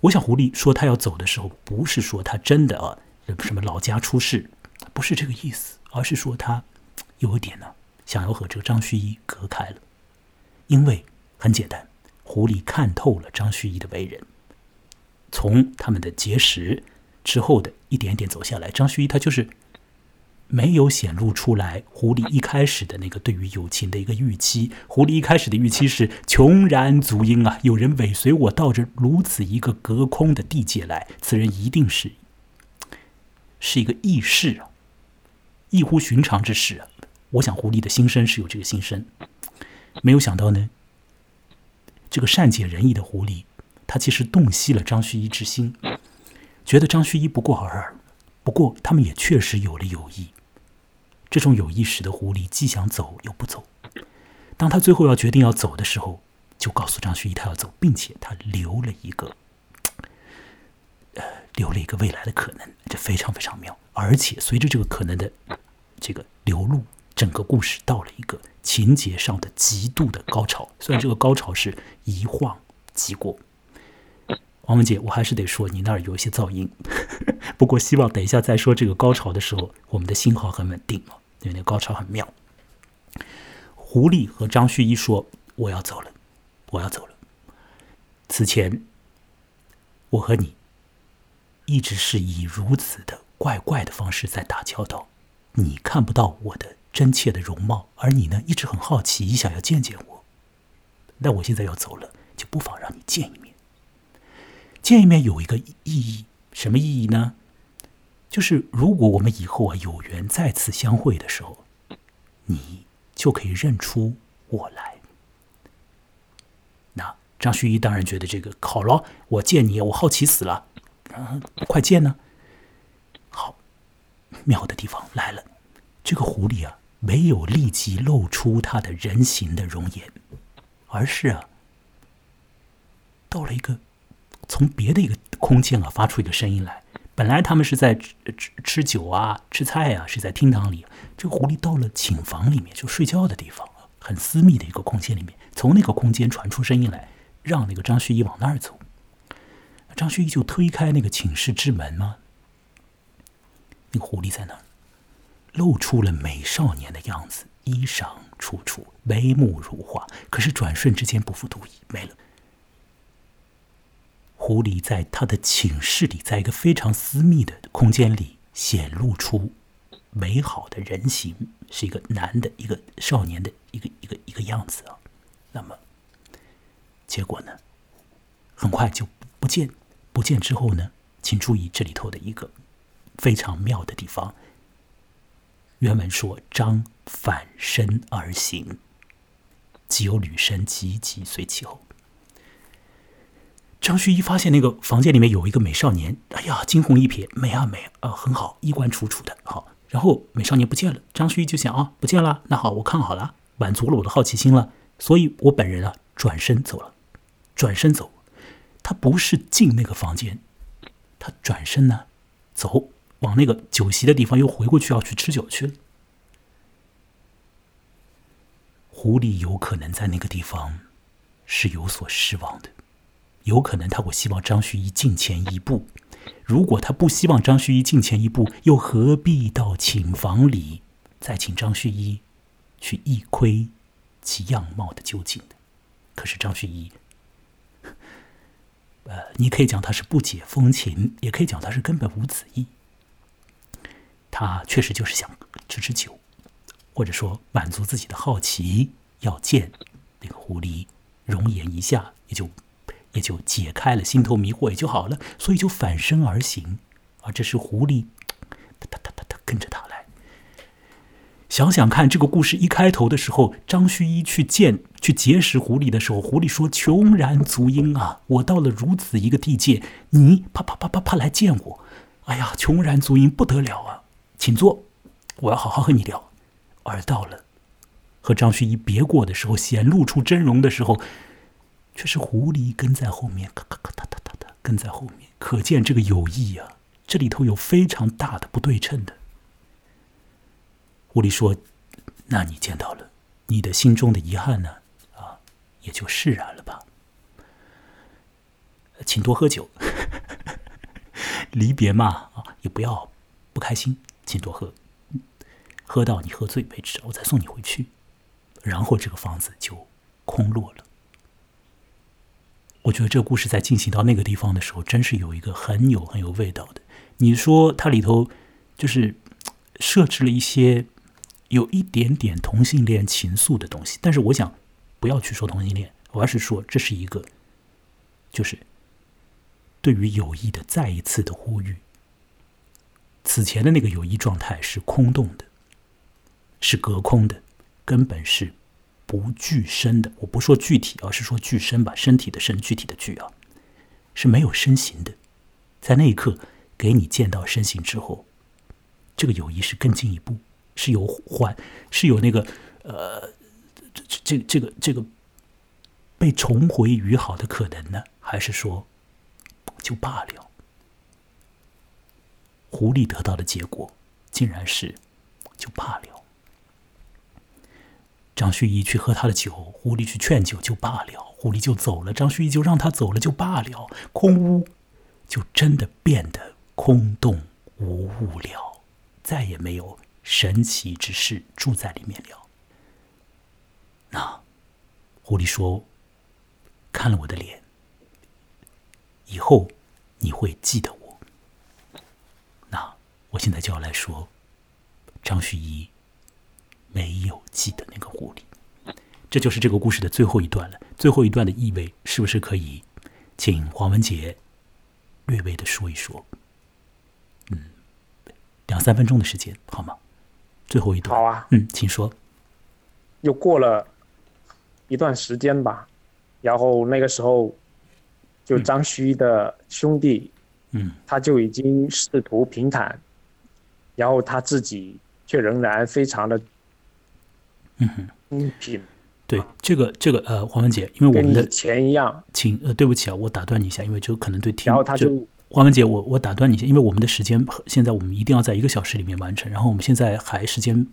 我想狐狸说他要走的时候，不是说他真的啊什么老家出事，不是这个意思，而是说他有点呢想要和这个张旭一隔开了，因为很简单，狐狸看透了张旭一的为人，从他们的结识之后的一点点走下来，张旭一他就是。没有显露出来，狐狸一开始的那个对于友情的一个预期。狐狸一开始的预期是穷然足音啊，有人尾随我到这如此一个隔空的地界来，此人一定是是一个异士啊，异乎寻常之事啊。我想狐狸的心声是有这个心声，没有想到呢，这个善解人意的狐狸，他其实洞悉了张旭一之心，觉得张旭一不过尔尔，不过他们也确实有了友谊。这种友谊使得狐狸既想走又不走。当他最后要决定要走的时候，就告诉张旭一他要走，并且他留了一个，呃，留了一个未来的可能，这非常非常妙。而且随着这个可能的这个流露，整个故事到了一个情节上的极度的高潮。虽然这个高潮是一晃即过。王文杰，我还是得说你那儿有一些噪音，不过希望等一下再说这个高潮的时候，我们的信号很稳定啊。因为那个高潮很妙。狐狸和张旭一说：“我要走了，我要走了。此前，我和你一直是以如此的怪怪的方式在打交道。你看不到我的真切的容貌，而你呢，一直很好奇，想要见见我。那我现在要走了，就不妨让你见一面。见一面有一个意义，什么意义呢？”就是如果我们以后啊有缘再次相会的时候，你就可以认出我来。那张旭一当然觉得这个好了，我见你，我好奇死了，啊，快见呢！好，妙的地方来了，这个狐狸啊没有立即露出他的人形的容颜，而是啊到了一个从别的一个空间啊发出一个声音来。本来他们是在吃吃吃酒啊，吃菜啊，是在厅堂里。这个狐狸到了寝房里面，就睡觉的地方，很私密的一个空间里面。从那个空间传出声音来，让那个张旭一往那儿走。张旭一就推开那个寝室之门嘛。那个狐狸在那儿，露出了美少年的样子，衣裳楚楚，眉目如画。可是转瞬之间不复独已，没了。狐狸在他的寝室里，在一个非常私密的空间里显露出美好的人形，是一个男的，一个少年的一个一个一个样子啊。那么，结果呢？很快就不见，不见之后呢？请注意这里头的一个非常妙的地方。原文说：“张反身而行，即有女身急急随其后。”张旭一发现那个房间里面有一个美少年，哎呀，惊鸿一瞥，美啊美啊，很好，衣冠楚楚的好。然后美少年不见了，张旭一就想啊，不见了，那好，我看好了，满足了我的好奇心了，所以我本人啊转身走了，转身走，他不是进那个房间，他转身呢，走往那个酒席的地方，又回过去要去吃酒去了。狐狸有可能在那个地方是有所失望的，有可能他会希望张旭一进前一步。如果他不希望张旭一进前一步，又何必到寝房里再请张旭一去一窥其样貌的究竟呢？可是张旭一，呃，你可以讲他是不解风情，也可以讲他是根本无子意。他确实就是想吃吃酒，或者说满足自己的好奇，要见那个狐狸，容颜一下，也就也就解开了心头迷惑，也就好了。所以就反身而行，而这时狐狸，哒哒哒哒哒跟着他来。想想看，这个故事一开头的时候，张旭一去见、去结识狐狸的时候，狐狸说：“穷然足英啊，我到了如此一个地界，你啪啪啪啪啪来见我，哎呀，穷然足英不得了啊，请坐，我要好好和你聊。”而到了和张旭一别过的时候，显露出真容的时候，却是狐狸跟在后面，咔咔咔哒哒哒哒跟在后面，可见这个友谊啊，这里头有非常大的不对称的。狐狸说：“那你见到了，你的心中的遗憾呢？啊，也就释然了吧。请多喝酒，离别嘛啊，也不要不开心，请多喝，喝到你喝醉为止，我再送你回去。然后这个房子就空落了。我觉得这个故事在进行到那个地方的时候，真是有一个很有很有味道的。你说它里头就是设置了一些。”有一点点同性恋情愫的东西，但是我想不要去说同性恋，而是说这是一个，就是对于友谊的再一次的呼吁。此前的那个友谊状态是空洞的，是隔空的，根本是不具身的。我不说具体，而是说具身吧，身体的身，具体的具啊，是没有身形的。在那一刻给你见到身形之后，这个友谊是更进一步。是有缓，是有那个呃，这这这个这个被重回于好的可能呢？还是说就罢了？狐狸得到的结果竟然是就罢了。张旭一去喝他的酒，狐狸去劝酒就罢了，狐狸就走了，张旭一就让他走了就罢了，空屋就真的变得空洞无物了，再也没有。神奇之事住在里面了。那狐狸说：“看了我的脸，以后你会记得我。”那我现在就要来说，张旭一没有记得那个狐狸，这就是这个故事的最后一段了。最后一段的意味是不是可以请黄文杰略微的说一说？嗯，两三分钟的时间，好吗？最后一段好啊，嗯，请说。又过了一段时间吧，然后那个时候，就张旭的兄弟，嗯，他就已经仕途平坦，然后他自己却仍然非常的，嗯哼，精品。对，这个这个呃，黄文杰，因为我们的钱一样，请呃，对不起啊，我打断你一下，因为就可能对听，然后他就。黄文杰，我我打断你一下，因为我们的时间现在我们一定要在一个小时里面完成，然后我们现在还时间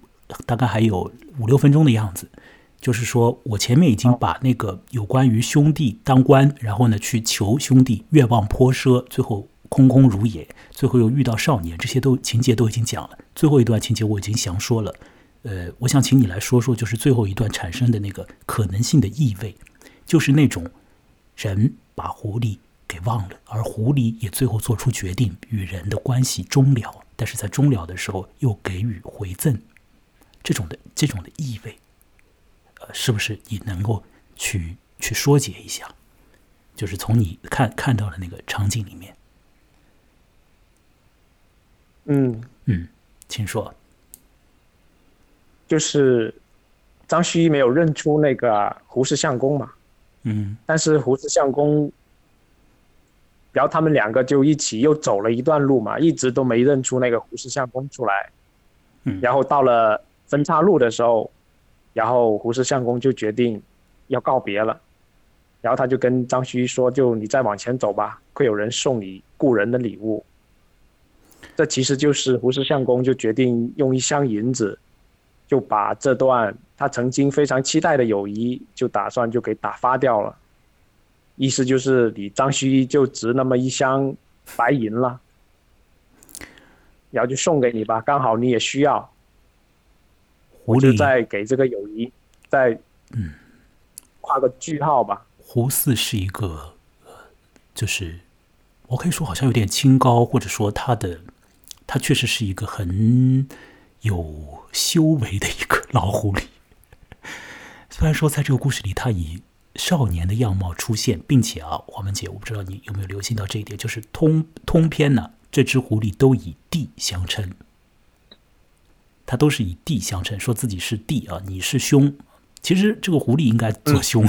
大概还有五六分钟的样子，就是说我前面已经把那个有关于兄弟当官，然后呢去求兄弟愿望颇奢，最后空空如也，最后又遇到少年，这些都情节都已经讲了，最后一段情节我已经详说了，呃，我想请你来说说，就是最后一段产生的那个可能性的意味，就是那种人把狐狸。给忘了，而狐狸也最后做出决定，与人的关系终了。但是在终了的时候，又给予回赠，这种的这种的意味，呃，是不是你能够去去说解一下？就是从你看看到的那个场景里面，嗯嗯，请说。就是张旭没有认出那个胡氏相公嘛？嗯，但是胡氏相公。然后他们两个就一起又走了一段路嘛，一直都没认出那个胡氏相公出来。嗯，然后到了分岔路的时候，然后胡氏相公就决定要告别了。然后他就跟张须说：“就你再往前走吧，会有人送你故人的礼物。”这其实就是胡适相公就决定用一箱银子，就把这段他曾经非常期待的友谊，就打算就给打发掉了。意思就是你张须就值那么一箱白银了，然后就送给你吧，刚好你也需要。我就再给这个友谊再嗯画个句号吧。胡四是一个，就是我可以说好像有点清高，或者说他的。他确实是一个很有修为的一个老狐狸。虽然说在这个故事里，他以少年的样貌出现，并且啊，黄文姐，我不知道你有没有留心到这一点，就是通通篇呢，这只狐狸都以弟相称，他都是以弟相称，说自己是弟啊，你是兄。其实这个狐狸应该做兄，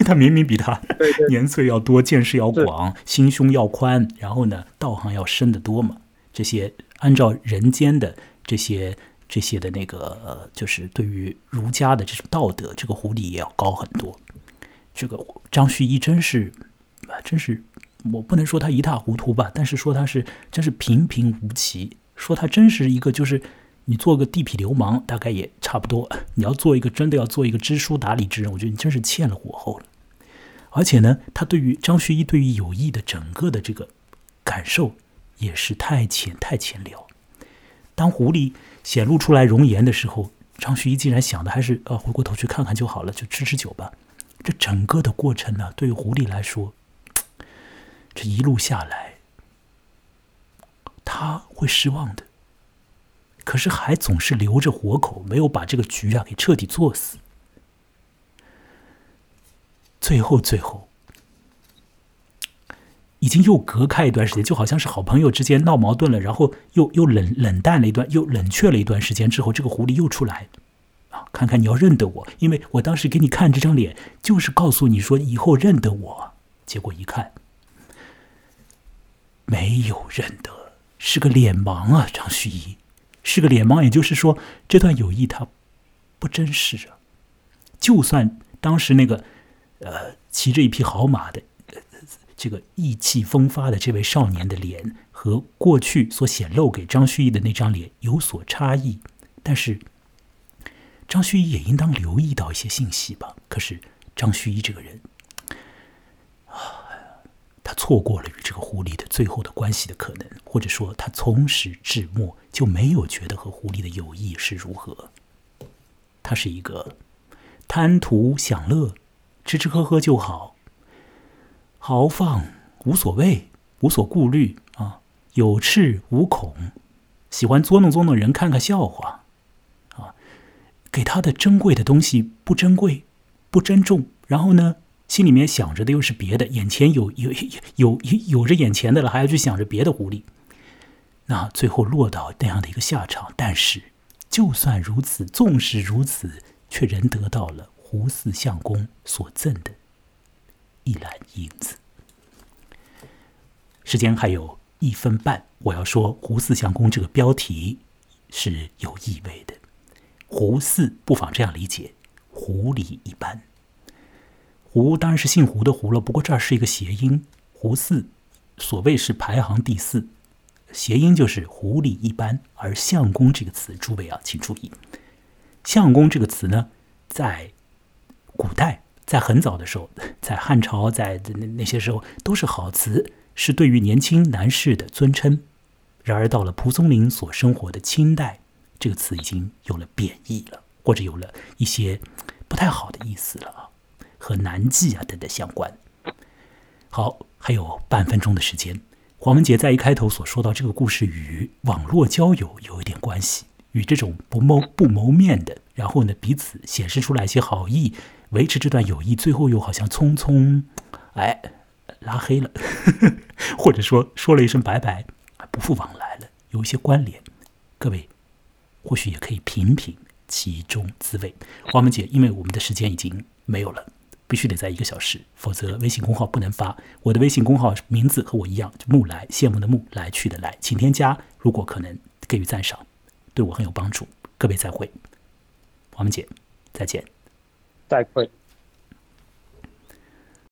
他明明比他年岁要多，见识要广，心胸要宽，然后呢，道行要深得多嘛。这些按照人间的这些这些的那个，就是对于儒家的这种道德，这个狐狸也要高很多。这个张旭一真是，啊，真是，我不能说他一塌糊涂吧，但是说他是真是平平无奇。说他真是一个，就是你做个地痞流氓，大概也差不多。你要做一个真的要做一个知书达理之人，我觉得你真是欠了火候了。而且呢，他对于张旭一对于友谊的整个的这个感受。也是太浅太浅了。当狐狸显露出来容颜的时候，张旭一竟然想的还是呃回过头去看看就好了，就吃吃酒吧。这整个的过程呢，对于狐狸来说，这一路下来，他会失望的。可是还总是留着活口，没有把这个局啊给彻底做死。最后，最后。已经又隔开一段时间，就好像是好朋友之间闹矛盾了，然后又又冷冷淡了一段，又冷却了一段时间之后，这个狐狸又出来，啊，看看你要认得我，因为我当时给你看这张脸，就是告诉你说以后认得我。结果一看，没有认得，是个脸盲啊，张旭一是个脸盲，也就是说这段友谊它不真实啊。就算当时那个呃骑着一匹好马的。这个意气风发的这位少年的脸和过去所显露给张旭义的那张脸有所差异，但是张旭义也应当留意到一些信息吧。可是张旭义这个人啊，他错过了与这个狐狸的最后的关系的可能，或者说他从始至末就没有觉得和狐狸的友谊是如何。他是一个贪图享乐、吃吃喝喝就好。豪放无所谓，无所顾虑啊，有恃无恐，喜欢捉弄捉弄人，看看笑话，啊，给他的珍贵的东西不珍贵，不珍重，然后呢，心里面想着的又是别的，眼前有有有有有着眼前的了，还要去想着别的狐狸，那最后落到那样的一个下场。但是，就算如此，纵使如此，却仍得到了胡四相公所赠的。一篮银子。时间还有一分半，我要说“胡四相公”这个标题是有意味的。胡四不妨这样理解：狐狸一般。胡当然是姓胡的胡了，不过这儿是一个谐音。胡四所谓是排行第四，谐音就是狐狸一般。而相公这个词，诸位啊，请注意，相公这个词呢，在古代。在很早的时候，在汉朝，在那那些时候都是好词，是对于年轻男士的尊称。然而到了蒲松龄所生活的清代，这个词已经有了贬义了，或者有了一些不太好的意思了啊，和男妓啊等等相关。好，还有半分钟的时间，黄文杰在一开头所说到这个故事与网络交友有一点关系，与这种不谋不谋面的，然后呢彼此显示出来一些好意。维持这段友谊，最后又好像匆匆，哎，拉黑了，呵 呵或者说说了一声拜拜，不复往来了，有一些关联。各位或许也可以品品其中滋味。花门姐，因为我们的时间已经没有了，必须得在一个小时，否则微信公号不能发。我的微信公号名字和我一样，木来，羡慕的木，来去的来，请添加。如果可能，给予赞赏，对我很有帮助。各位再会，花门姐，再见。再会。